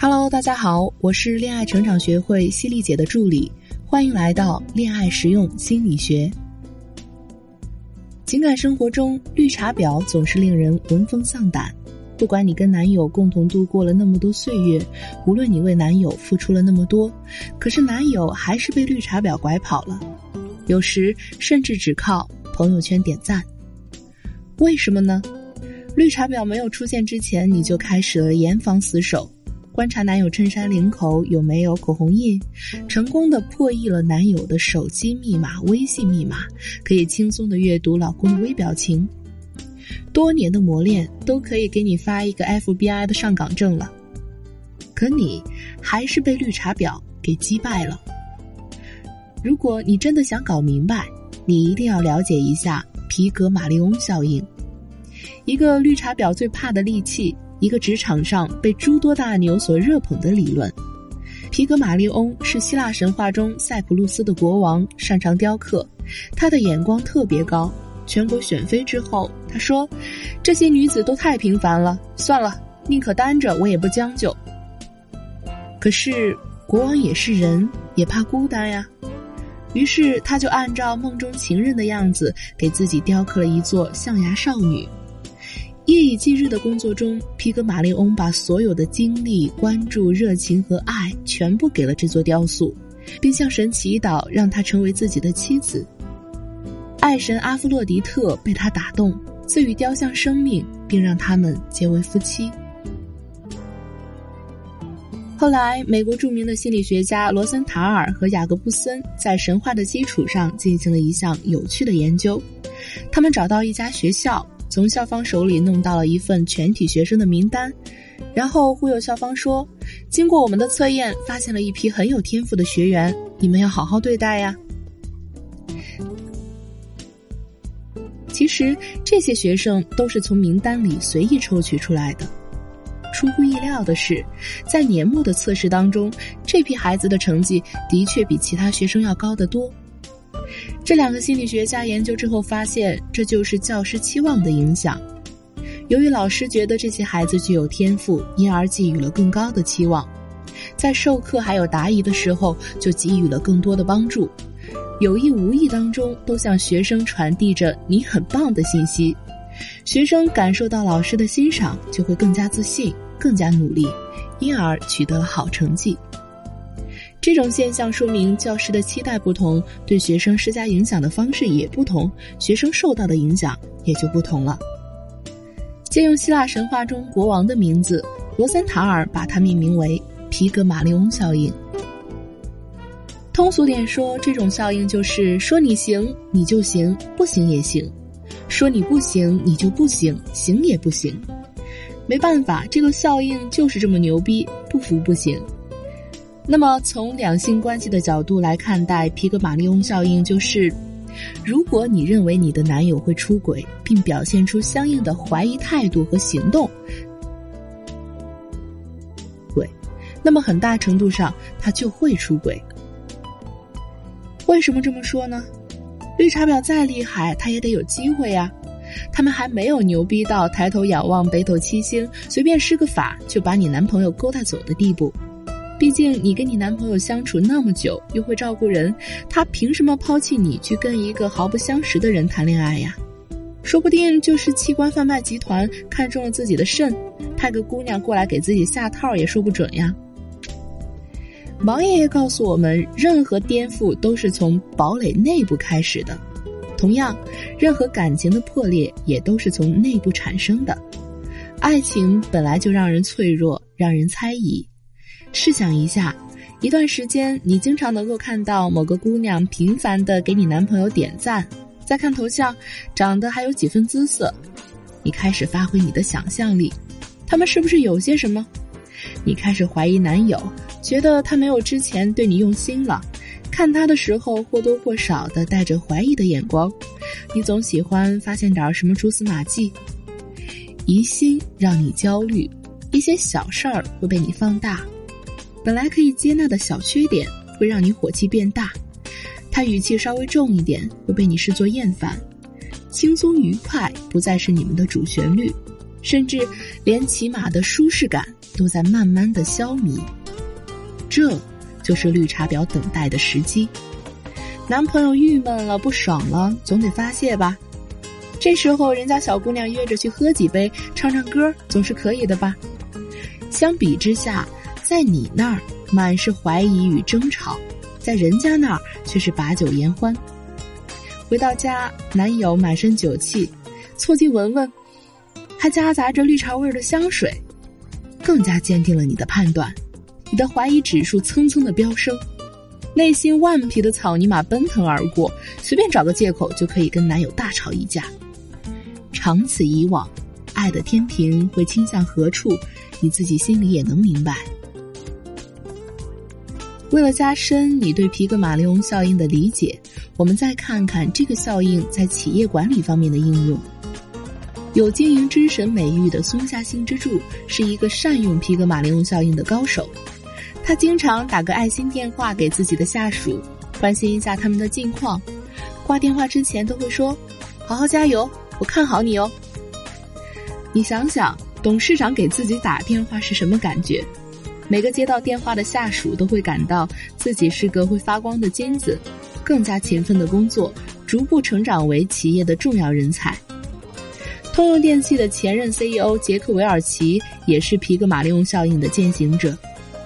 Hello，大家好，我是恋爱成长学会犀利姐的助理，欢迎来到恋爱实用心理学。情感生活中，绿茶婊总是令人闻风丧胆。不管你跟男友共同度过了那么多岁月，无论你为男友付出了那么多，可是男友还是被绿茶婊拐跑了。有时甚至只靠朋友圈点赞。为什么呢？绿茶婊没有出现之前，你就开始了严防死守，观察男友衬衫领口有没有口红印，成功的破译了男友的手机密码、微信密码，可以轻松的阅读老公的微表情。多年的磨练都可以给你发一个 FBI 的上岗证了，可你还是被绿茶婊给击败了。如果你真的想搞明白，你一定要了解一下皮格马利翁效应，一个绿茶婊最怕的利器，一个职场上被诸多大牛所热捧的理论。皮格马利翁是希腊神话中塞浦路斯的国王，擅长雕刻，他的眼光特别高。全国选妃之后，他说：“这些女子都太平凡了，算了，宁可单着，我也不将就。”可是国王也是人，也怕孤单呀。于是他就按照梦中情人的样子，给自己雕刻了一座象牙少女。夜以继日的工作中，皮格马利翁把所有的精力、关注、热情和爱全部给了这座雕塑，并向神祈祷，让她成为自己的妻子。爱神阿弗洛狄特被他打动，赐予雕像生命，并让他们结为夫妻。后来，美国著名的心理学家罗森塔尔和雅各布森在神话的基础上进行了一项有趣的研究。他们找到一家学校，从校方手里弄到了一份全体学生的名单，然后忽悠校方说：“经过我们的测验，发现了一批很有天赋的学员，你们要好好对待呀。”其实这些学生都是从名单里随意抽取出来的。出乎意料的是，在年末的测试当中，这批孩子的成绩的确比其他学生要高得多。这两个心理学家研究之后发现，这就是教师期望的影响。由于老师觉得这些孩子具有天赋，因而寄予了更高的期望，在授课还有答疑的时候就给予了更多的帮助。有意无意当中，都向学生传递着“你很棒”的信息。学生感受到老师的欣赏，就会更加自信、更加努力，因而取得了好成绩。这种现象说明，教师的期待不同，对学生施加影响的方式也不同，学生受到的影响也就不同了。借用希腊神话中国王的名字，罗森塔尔把它命名为“皮格马利翁效应”。通俗点说，这种效应就是说你行你就行，不行也行；说你不行你就不行，行也不行。没办法，这个效应就是这么牛逼，不服不行。那么，从两性关系的角度来看待皮格马利翁效应，就是如果你认为你的男友会出轨，并表现出相应的怀疑态度和行动，轨，那么很大程度上他就会出轨。为什么这么说呢？绿茶婊再厉害，她也得有机会呀。他们还没有牛逼到抬头仰望北斗七星，随便施个法就把你男朋友勾搭走的地步。毕竟你跟你男朋友相处那么久，又会照顾人，他凭什么抛弃你去跟一个毫不相识的人谈恋爱呀？说不定就是器官贩卖集团看中了自己的肾，派个姑娘过来给自己下套也说不准呀。王爷爷告诉我们，任何颠覆都是从堡垒内部开始的。同样，任何感情的破裂也都是从内部产生的。爱情本来就让人脆弱，让人猜疑。试想一下，一段时间你经常能够看到某个姑娘频繁的给你男朋友点赞，再看头像，长得还有几分姿色，你开始发挥你的想象力，他们是不是有些什么？你开始怀疑男友。觉得他没有之前对你用心了，看他的时候或多或少的带着怀疑的眼光，你总喜欢发现点什么蛛丝马迹，疑心让你焦虑，一些小事儿会被你放大，本来可以接纳的小缺点会让你火气变大，他语气稍微重一点会被你视作厌烦，轻松愉快不再是你们的主旋律，甚至连骑马的舒适感都在慢慢的消弭。这就是绿茶婊等待的时机。男朋友郁闷了、不爽了，总得发泄吧。这时候，人家小姑娘约着去喝几杯、唱唱歌，总是可以的吧？相比之下，在你那儿满是怀疑与争吵，在人家那儿却是把酒言欢。回到家，男友满身酒气，凑近闻闻，还夹杂着绿茶味的香水，更加坚定了你的判断。你的怀疑指数蹭蹭的飙升，内心万匹的草泥马奔腾而过，随便找个借口就可以跟男友大吵一架。长此以往，爱的天平会倾向何处？你自己心里也能明白。为了加深你对皮格马利翁效应的理解，我们再看看这个效应在企业管理方面的应用。有经营之神美誉的松下幸之助是一个善用皮格马利翁效应的高手，他经常打个爱心电话给自己的下属，关心一下他们的近况。挂电话之前都会说：“好好加油，我看好你哦。”你想想，董事长给自己打电话是什么感觉？每个接到电话的下属都会感到自己是个会发光的金子，更加勤奋的工作，逐步成长为企业的重要人才。通用电气的前任 CEO 杰克韦尔奇也是皮格马利翁效应的践行者，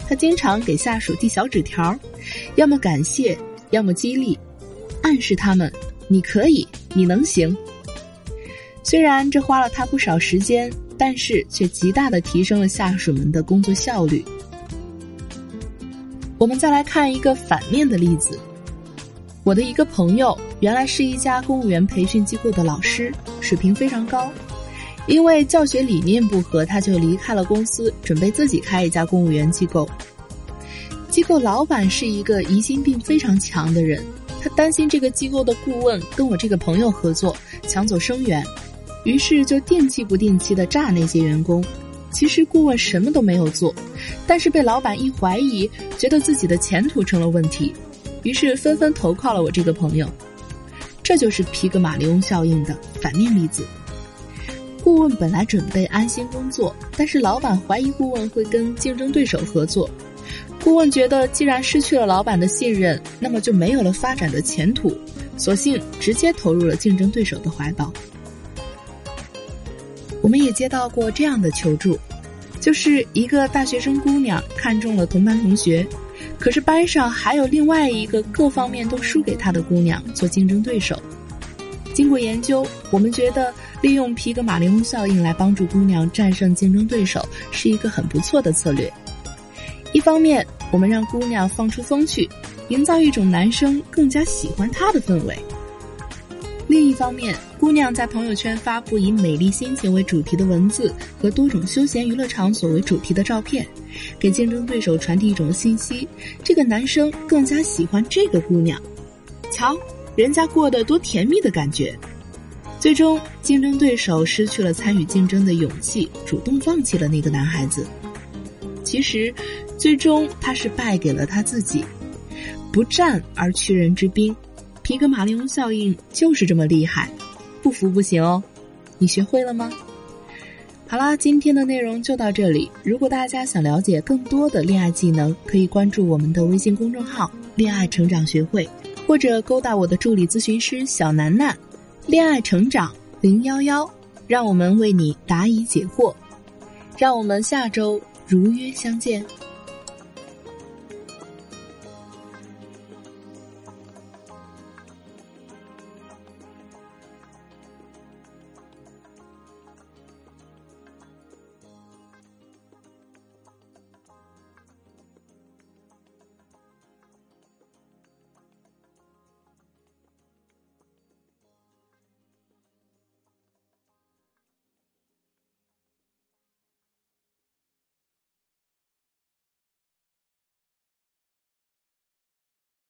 他经常给下属递小纸条，要么感谢，要么激励，暗示他们你可以，你能行。虽然这花了他不少时间，但是却极大的提升了下属们的工作效率。我们再来看一个反面的例子。我的一个朋友原来是一家公务员培训机构的老师，水平非常高。因为教学理念不合，他就离开了公司，准备自己开一家公务员机构。机构老板是一个疑心病非常强的人，他担心这个机构的顾问跟我这个朋友合作抢走生源，于是就定期不定期的炸那些员工。其实顾问什么都没有做，但是被老板一怀疑，觉得自己的前途成了问题，于是纷纷投靠了我这个朋友。这就是皮格马利翁效应的反面例子。顾问本来准备安心工作，但是老板怀疑顾问会跟竞争对手合作。顾问觉得既然失去了老板的信任，那么就没有了发展的前途，索性直接投入了竞争对手的怀抱。我们也接到过这样的求助，就是一个大学生姑娘看中了同班同学，可是班上还有另外一个各方面都输给她的姑娘做竞争对手。经过研究，我们觉得利用皮格马利翁效应来帮助姑娘战胜竞争对手是一个很不错的策略。一方面，我们让姑娘放出风趣，营造一种男生更加喜欢她的氛围。另一方面，姑娘在朋友圈发布以美丽心情为主题的文字和多种休闲娱乐场所为主题的照片，给竞争对手传递一种信息：这个男生更加喜欢这个姑娘。瞧，人家过得多甜蜜的感觉。最终，竞争对手失去了参与竞争的勇气，主动放弃了那个男孩子。其实，最终他是败给了他自己。不战而屈人之兵。皮格马利翁效应就是这么厉害，不服不行哦！你学会了吗？好啦，今天的内容就到这里。如果大家想了解更多的恋爱技能，可以关注我们的微信公众号“恋爱成长学会”，或者勾搭我的助理咨询师小楠楠，“恋爱成长零幺幺”，让我们为你答疑解惑。让我们下周如约相见。